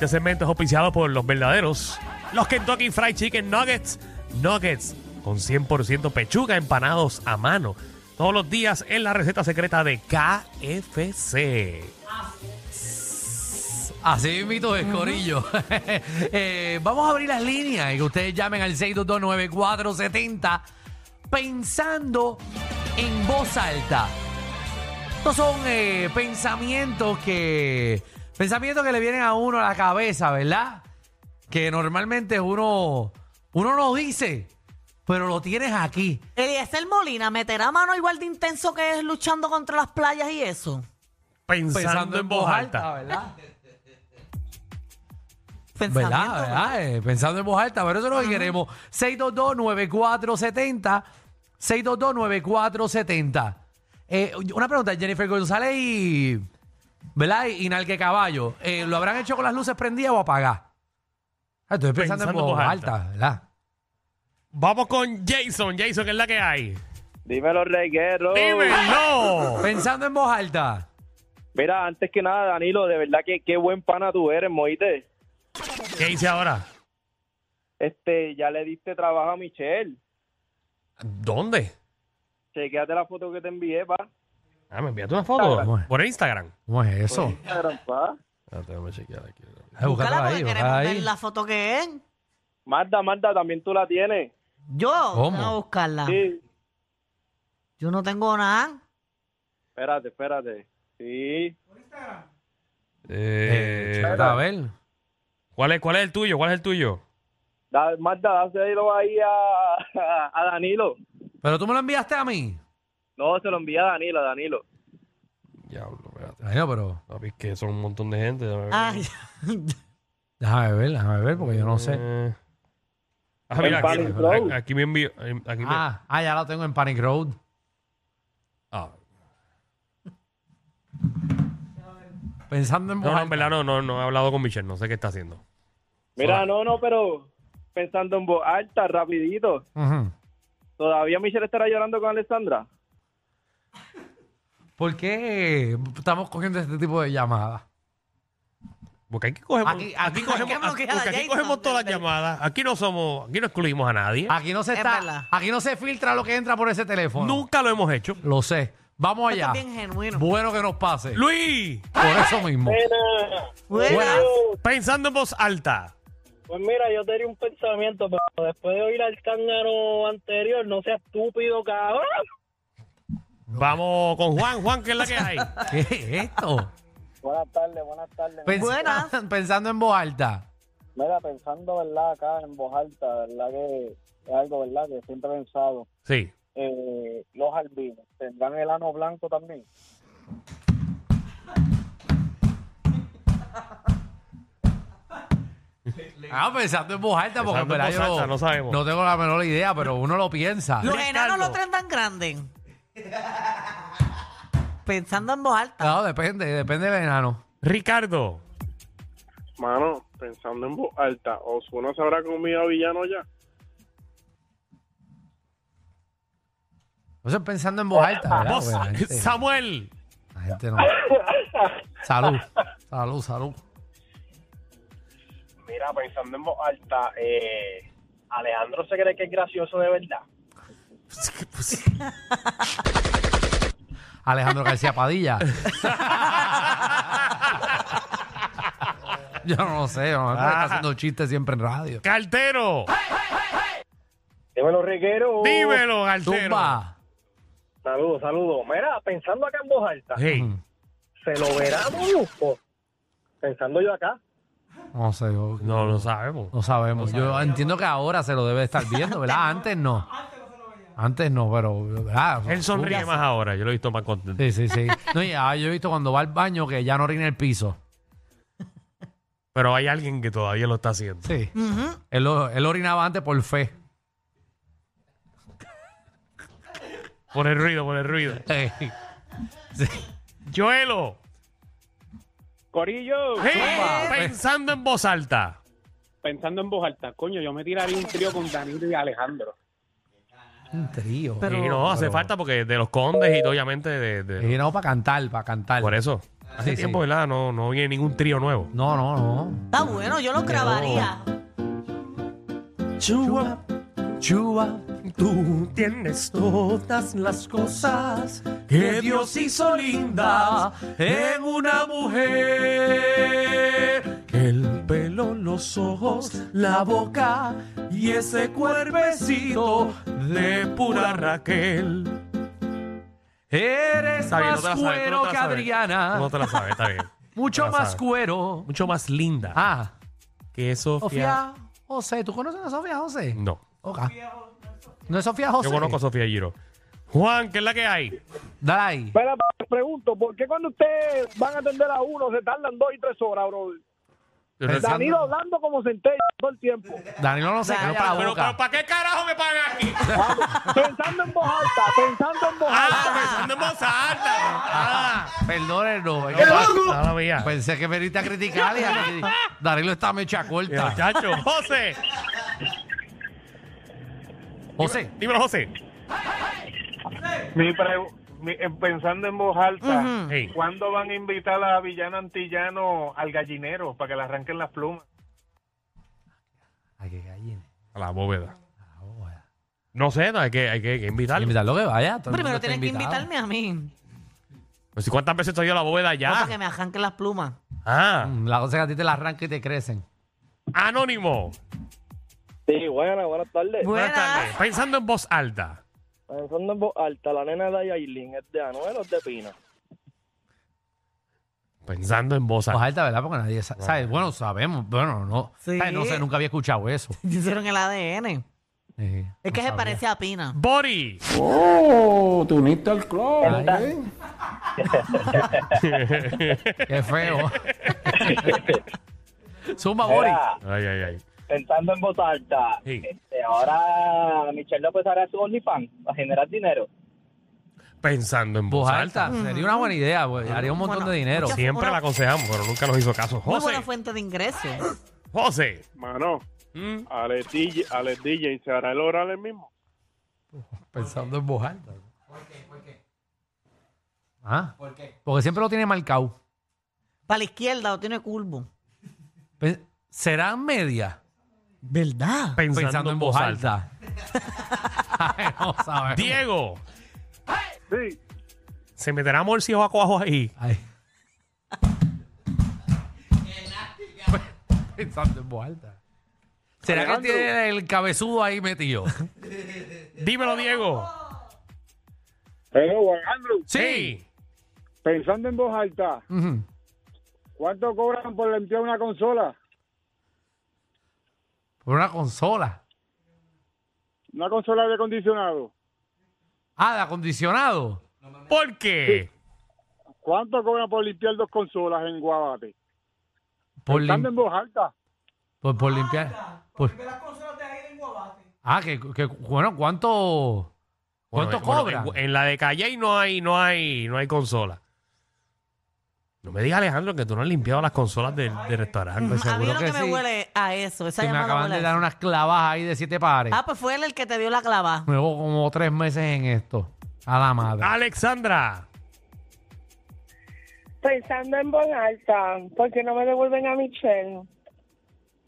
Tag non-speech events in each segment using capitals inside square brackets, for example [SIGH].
Este segmento es auspiciado por los verdaderos. Los Kentucky Fried Chicken Nuggets. Nuggets con 100% pechuga empanados a mano. Todos los días en la receta secreta de KFC. Así mito es, Corillo. [LAUGHS] Eh, vamos a abrir las líneas y que ustedes llamen al 6229470 pensando en voz alta. Estos son eh, pensamientos que pensamientos que le vienen a uno a la cabeza, ¿verdad? Que normalmente uno uno no dice, pero lo tienes aquí. Eliezer Molina meterá mano igual de intenso que es luchando contra las playas y eso. Pensando, en voz alta. ¿verdad? ¿Verdad? ¿verdad? Eh, pensando en voz alta, pero eso es lo que queremos. 622-9470. 622-9470. Eh, una pregunta, Jennifer González y. ¿Verdad? Y Nalque Caballo. eh, ¿Lo habrán hecho con las luces prendidas o apagadas? Ah, Estoy pensando, en voz, alta. ¿verdad? Vamos con Jason. Jason, ¿qué es la que hay? Dímelo, reguero. ¡Dímelo! Pensando en voz alta. Mira, antes que nada, Danilo, de verdad que qué buen pana tú eres, Moite. ¿Qué hice ahora? Este, ya le diste trabajo a Michelle. ¿Dónde? Chequéate la foto que te envié, pa. Ah, me enviaste una foto por Instagram. ¿Cómo es eso? Instagram, pa. Espérate, déjame chequear aquí. Búscala ahí, porque búscala queremos ver ahí. la foto que es. Marta, Marta, también tú la tienes. Yo, ¿Cómo? vamos a buscarla. Sí. Yo no tengo nada. Espérate, espérate. Sí. Eh, Eh, a ver. ¿cuál, es, ¿Cuál es el tuyo? ¿Cuál es el tuyo? Da, Marta, dáselo ahí a, [LAUGHS] a Danilo. Pero tú me lo enviaste a mí. No, se lo envía a Danilo, a Danilo. Diablo, espérate. Ay, no, pero Papi, es que son un montón de gente. déjame ver. Ay, [LAUGHS] déjame ver, déjame ver, porque yo no sé. Eh. Ah, mira, aquí, Panic Road. aquí me envío. Aquí me, Ah, ah, ya lo tengo en Panic Road. ah. Pensando en voz No, no, alta. en verdad no, no, no he hablado con Michelle, no sé qué está haciendo. Mira, no, no, pero pensando en voz alta, rapidito. Ujú. ¿Todavía Michelle estará llorando con Alessandra? ¿Por qué estamos cogiendo este tipo de llamadas? Porque aquí cogemos, Aquí- aquí, aquí- cogemos, porque aquí Jason, cogemos todas las llamadas. Aquí no somos, aquí no excluimos a nadie. Aquí no se Es está, verdad. aquí no se filtra lo que entra por ese teléfono. Nunca lo hemos hecho. Lo sé. Vamos esto allá. es bien genuino. Bueno que nos pase. Luis, Por eso mismo. Buena. Buenas. pensando en voz alta. Pues mira, yo tenía un pensamiento, pero después de oír al cángaro anterior, no sea estúpido, cabrón. Vamos con Juan. Juan, ¿qué es la que hay? [LAUGHS] ¿Qué es esto? Buenas tardes, buenas tardes. Pens- Buenas. [LAUGHS] Pensando en voz alta. Mira, pensando, ¿verdad? Acá en voz alta, ¿verdad? Que es algo, ¿verdad? Que siempre he pensado. Sí. Eh, los albinos, ¿tendrán el ano blanco también? [LAUGHS] Ah, pensando en voz alta, porque en Pensando en verdad voz yo alta, no sabemos. no tengo la menor idea, pero uno lo piensa. Los Ricardo. enanos lo traen tan grande. [LAUGHS] Pensando en voz alta. No, depende, depende del enano. Ricardo. Mano, pensando en voz alta, ¿Osuna se habrá comido a Villano ya? Eso es pensando en voz alta, ¿verdad? Voz- Porque la gente- Samuel. la gente no. Salud, salud, salud. Mira, pensando en voz alta, eh, Alejandro se cree que es gracioso de verdad. Alejandro García Padilla. [LAUGHS] Yo no sé, no, Ah. está haciendo chistes siempre en radio. Cartero. Dímelo, reguero. Dímelo, cartero. Zumba. Saludos, saludos. Mira, pensando acá en voz alta, Hey, ¿se lo verá Molusco? Pensando yo acá. No sé, yo- no lo sabemos. no sabemos. Yo entiendo que ahora se lo debe estar viendo, ¿verdad? Antes no. Antes no, pero, ¿verdad? Él sonríe más ahora. Yo lo he visto más contento. Sí, sí, sí. [LAUGHS] No, y ah, yo he visto cuando va al baño que ya no orina el piso. Pero hay alguien que todavía lo está haciendo. Sí. él, lo- él orinaba antes por fe. Por el ruido, por el ruido. [LAUGHS] Eh, sí. Joelo. Corillo, Hey, pensando en voz alta. pensando en voz alta, coño, yo me tiraría un trío con Danilo y Alejandro. Un trío. Pero- y no hace pero- falta porque de los condes y obviamente de, de- Y no, para cantar, para cantar. por eso. Hace Sí, tiempo, sí. ¿verdad? No, no viene ningún trío nuevo. No, no, no. Está bueno, yo lo grabaría. Chua, Chuba. tú tienes todas las cosas que Dios hizo linda en una mujer. Pelo, los ojos, la boca y ese cuerpecito de pura Raquel. Eres Está bien, más no te la sabes, tú no cuero te la que sabes. Adriana. No te la sabes, está bien. Mucho [LAUGHS] No te la más sabes. cuero. Mucho más linda Ah, que Sofía. Sofía José. ¿Tú conoces a Sofía José? No. Ok. No es Sofía José. Yo conozco a Sofía Giro. Juan, ¿qué es la que hay? Dale ahí. Espera, te pregunto, ¿por qué cuando ustedes van a atender a uno se tardan dos y tres horas, bro? Danilo hablando como centella todo el tiempo. Danilo no se Dale, quedó para la Pero, boca. pero ¿para qué carajo me pagan aquí? Pensando en voz alta, pensando en voz Ah, alta. pensando en voz alta. Ah, Perdónenos. es no, que- nada mía. Pensé que veniste a criticar y a- Danilo está mecha corta. Muchacho, José. José. Dímelo, José. Mi pre- mi- pensando en voz alta, Hey, ¿cuándo van a invitar a Villano Antillano al gallinero para que le arranquen las plumas? Ay, qué gallina. a la bóveda. No sé, no, hay que, hay que, hay que invitarlo. Invitarlo que vaya. todo Primero tienes que invitarme a mí. Pues, ¿y ¿Cuántas veces estoy yo a la bóveda no, para que ya? me arranquen las plumas. Ah, Mm, La cosa es que a ti te la arranca y te crecen. Anónimo. Sí, buenas, buenas tardes. Buenas tardes. Buenas. Pensando en voz alta. Pensando en voz alta, la nena de Yailin, ¿es de Anuel o es de Pina? Pensando en voz Voz alta. alta, ¿verdad? Porque nadie sa- sabe. Bueno, sabemos. Bueno, no. Sí. No sé, nunca había escuchado eso. [LAUGHS] Hicieron el ADN. Sí, Es que se parece a Pina. Bori. Oh, te uniste al club. ¿eh? [LAUGHS] Qué feo. [LAUGHS] Zumba, Bori. Ay, ay, ay. Pensando en voz alta, Sí. este, ahora Michelle López hará su OnlyFans para generar dinero. Pensando en voz, Voz alta. alta. Sería una buena idea, pues. Haría un montón Bueno, de dinero. Siempre Una- la aconsejamos, pero nunca nos hizo caso. Muy José. buena fuente de ingresos. José. Mano, Mm. Alex DJ, Alex DJ, ¿se hará el oral el mismo? Pensando en voz alta. ¿Por qué? ¿Por qué? ¿Ah? ¿Por qué? Porque siempre lo tiene marcado. Para la izquierda lo tiene curvo. ¿Serán media? ¿Verdad? Pensando, en voz alta. [LAUGHS] Ay, no sabemos. Diego. Sí. ¿Se meterá morcillo a cuajo ahí? Ay. [LAUGHS] Pensando en voz alta. ¿Será que Alejandro. tiene el cabezudo ahí metido? [LAUGHS] Dímelo, Diego. Pero, Alejandro, Sí. pensando en voz alta, Ujú. ¿cuánto cobran por limpiar una consola? Por una consola. Una consola de acondicionado. Ah, de acondicionado. ¿Por qué? ¿Cuánto cobran por limpiar dos consolas en Guabate? Por, lim- en voz alta. por, por limpiar. Por... Ah, que, que- bueno, ¿cuánto, cuánto Bueno, en, en la de Calle no hay, no hay, no hay consola. No me digas, Alejandro, que tú no has limpiado las consolas del, del restaurante. Pues a mí seguro lo que, que me sí. huele a eso. Esa Que me llamada acaban huele de dar unas clavas ahí de siete pares. Ah, pues fue él el que te dio la clava. Llevo como tres meses en esto. A la madre. Alexandra. Pensando en voz alta, ¿por qué no me devuelven a Michelle?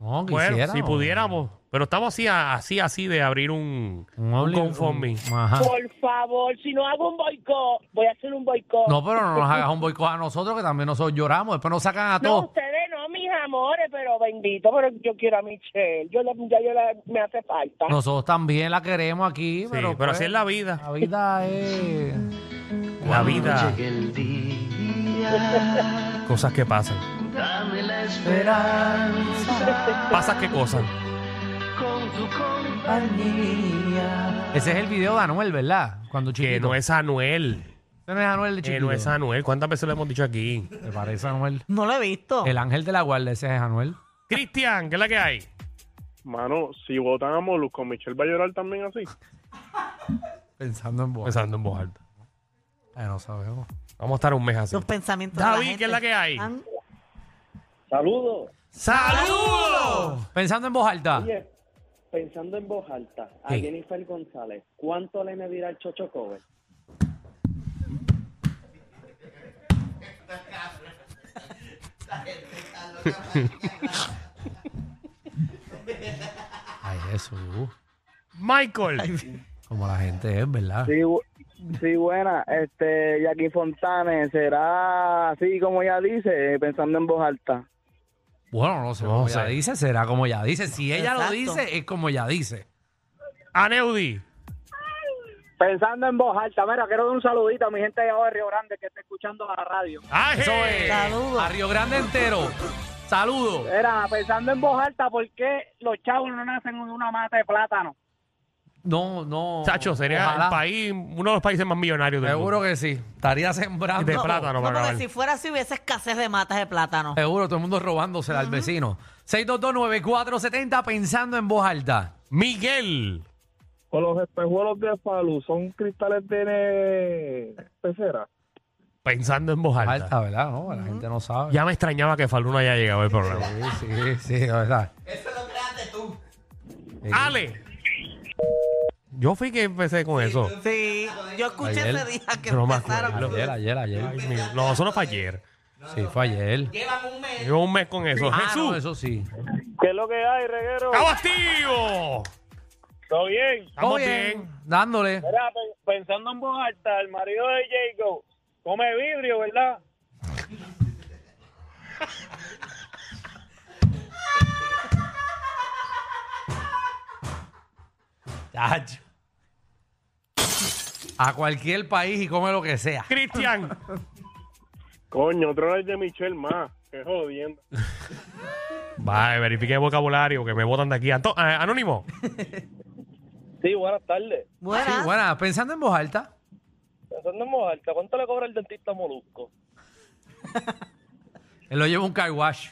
No, Bueno, quisiera, si ¿no? pudiéramos. Pero estamos así, así, así de abrir un, Un un GoFundMe. Ajá. Por favor, si no hago un boicot, voy a hacer un boicot. No, pero no nos hagas un boicot a nosotros, que también nosotros lloramos. Después nos sacan a No, todos. ustedes no, mija, amores, pero bendito, pero yo quiero a Michelle. Yo, la- ya yo la, me hace falta. Nosotros también la queremos aquí, Sí, pero, pero, pues, así es la vida. La vida es... La vida. Cosas que pasan. Pasas qué cosas. Ese es el video de Anuel, ¿verdad? Cuando chiquito. Que no es Anuel. Ese no es Anuel de Que chiquito. no es Anuel. ¿Cuántas veces lo hemos dicho aquí? ¿Te parece Anuel? No lo he visto. El ángel de la guardia, ese es Anuel. Cristian, ¿qué es la que hay? Mano, si votan a Molusco, ¿Michelle va a llorar también así? Pensando en vos. Pensando en voz alta. Eh, no sabemos. Vamos a estar un mes así. Los pensamientos de David, ¿qué es la que hay? Saludos. ¡Saludos! Pensando en voz alta. Oye, pensando en voz alta, a Sí. Jennifer González, ¿cuánto le medirá el Chocho Cover? [LAUGHS] Ay, Jesús. Michael. Como la gente es, ¿verdad? Sí, bu- sí, buena. Este, Jackie Fontane, ¿será así como ella dice, pensando en voz alta? Bueno, no sé. No como sé. ella dice, será como ella dice. Si ella lo Exacto. dice, es como ella dice. Aneudi. Pensando en voz alta. Mira, quiero dar un saludito a mi gente allá de Río Grande que está escuchando la radio. ¡Aje! Eso es. Saludos. A Río Grande entero. Saludos. Era, pensando en voz alta, ¿por qué los chavos no nacen en una mata de plátano? No, no. Chacho, sería Ojalá. el país, uno de los países más millonarios del Seguro mundo. que sí. Estaría sembrando. De No, plátano no, para porque acabar. si fuera así hubiese escasez de matas de plátano. Seguro, todo el mundo robándosela al vecino. 6229470 pensando en voz alta. Miguel. Con los espejuelos de Falu, ¿son cristales de pecera? Pensando en voz alta. Alta, ¿verdad? No, la gente no sabe. Ya me extrañaba que Falú no haya llegado al programa. Sí, sí, sí, la verdad. Ale. Yo fui que empecé con eso. Sí, yo escuché Ayer. ese día que No me empezaron. acuerdo. Ayer, ayer, ayer. Ay, mi- No, eso no fue ayer. Sí, fue ayer. Llevo un mes con eso. Ah, Jesús. no, eso sí. ¿Qué es lo que hay, reguero? ¡Estamos activos! ¿Todo bien? Estamos Todo bien. Dándole. Mira, pe- pensando en voz alta, el marido de Jacob come vidrio, ¿verdad? [LAUGHS] Chacho. A cualquier país y come lo que sea. Cristian. [LAUGHS] Coño, otro es de Michelle más. Qué jodiendo. [LAUGHS] Vale, verifique el vocabulario que me botan de aquí. Anto- eh, Anónimo. Sí, buenas tardes. Buenas. Sí, buena. Pensando en voz alta. Pensando en voz alta, ¿cuánto le cobra el dentista Molusco? [LAUGHS] Él lo lleva un car wash.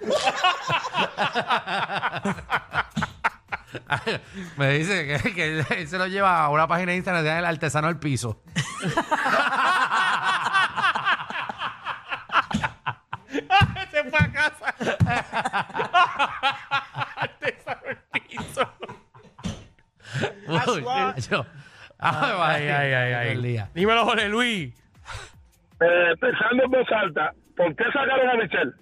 [LAUGHS] Me dice que, que él- él se lo lleva a una página de Instagram de el artesano del piso. [LAUGHS] Se fue a casa. [LAUGHS] Artesano el piso. Uy, yo- Ay, ay, ay, ay. El día. Dímelo, Jorge Luis. Eh, pensando en voz alta, ¿por qué sacaron a Michelle?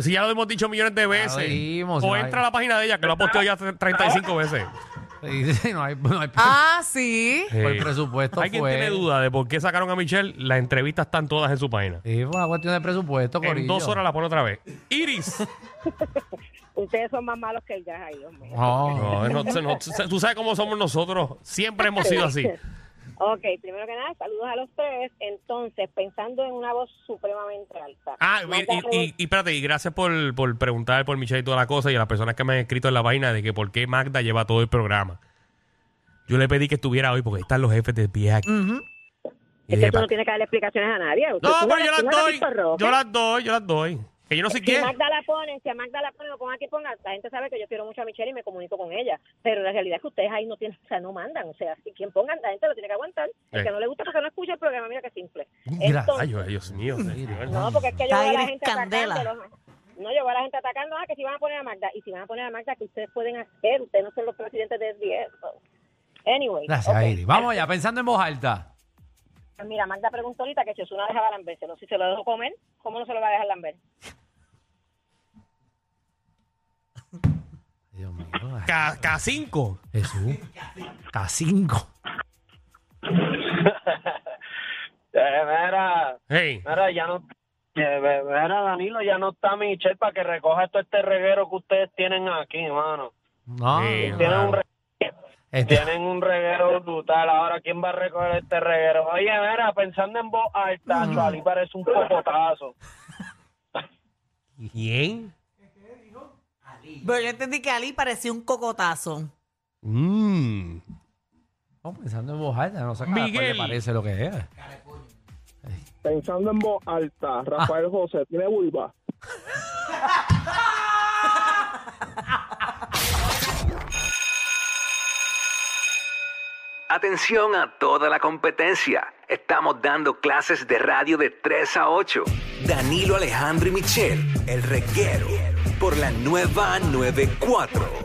Si ya lo hemos dicho millones de veces. dijimos, o no entra hay- a la página de ella, que lo ha posteado ya 35 veces. Sí, sí, no hay, no hay- Ah, sí. Por el presupuesto ¿Hay quien fue. tiene duda de por qué sacaron a Michelle? Las entrevistas están todas en su página. Sí, fue una cuestión de presupuesto, En dos horas la pone otra vez. Iris. Ustedes son más malos que. No. No, no, no, tú sabes cómo somos nosotros. Siempre hemos sido así. Ok, primero que nada, saludos a los tres. Entonces, pensando en una voz supremamente alta. Ah, y, y, y, y espérate, y gracias por, por preguntar por Michelle y toda la cosa y a las personas que me han escrito en la página de que por qué Magda lleva todo el programa. Yo le pedí que estuviera hoy porque están los jefes de pie aquí. Es dije, que tú "Pa- no tienes que darle explicaciones a nadie. Usted- no, pero yo las doy. Yo las doy, yo las doy. Que yo no sé Si quién. Magda la pone, si a Magda la pone, lo ponga aquí, ponga, la gente sabe que yo quiero mucho a Michelle y me comunico con ella. Pero la realidad es que ustedes ahí no tienen, o sea, no mandan. O sea, si quien pongan, la gente lo tiene que aguantar. El Eh. que no le gusta porque no escucha el programa, mira que simple. Mira, Ay, Dios, mío. No, porque es que yo veo a la gente candela. atacándolo. No, yo veo a la gente atacando, ah, que si van a poner a Magda. Y si van a poner a Magda, que ustedes pueden hacer? Ustedes no son los presidentes del 10. Anyway. Gracias, ok. Iris. Vamos allá, pensando en voz alta. Mira, Magda preguntó ahorita que si Osuna dejaba lambérselo. Si se lo dejó comer, ¿cómo no se lo va a dejar lamber? Dios mío. K- K5. Jesús. K5. [LAUGHS] Eh, mira, Hey, mira, ya no... eh, Mira, Danilo, ya no está Michelle para que recoja todo este reguero que ustedes tienen aquí, hermano. No, Sí, no, Tienen un, re- este- tienen un reguero brutal. Ahora, ¿quién va a recoger este reguero? Oye, mira, pensando en voz alta, Ali parece un cocotazo. ¿quién? Pero yo entendí que Ali parecía un cocotazo. Mm. no, pensando en voz alta, no sé Miguel. le parece lo que es. Pensando en voz alta, Rafael José, ¿tiene vulva? [LAUGHS] Atención a toda la competencia. Estamos dando clases de radio de 3 a 8. Danilo Alejandro y Michel, el reguero, por la nueva 94.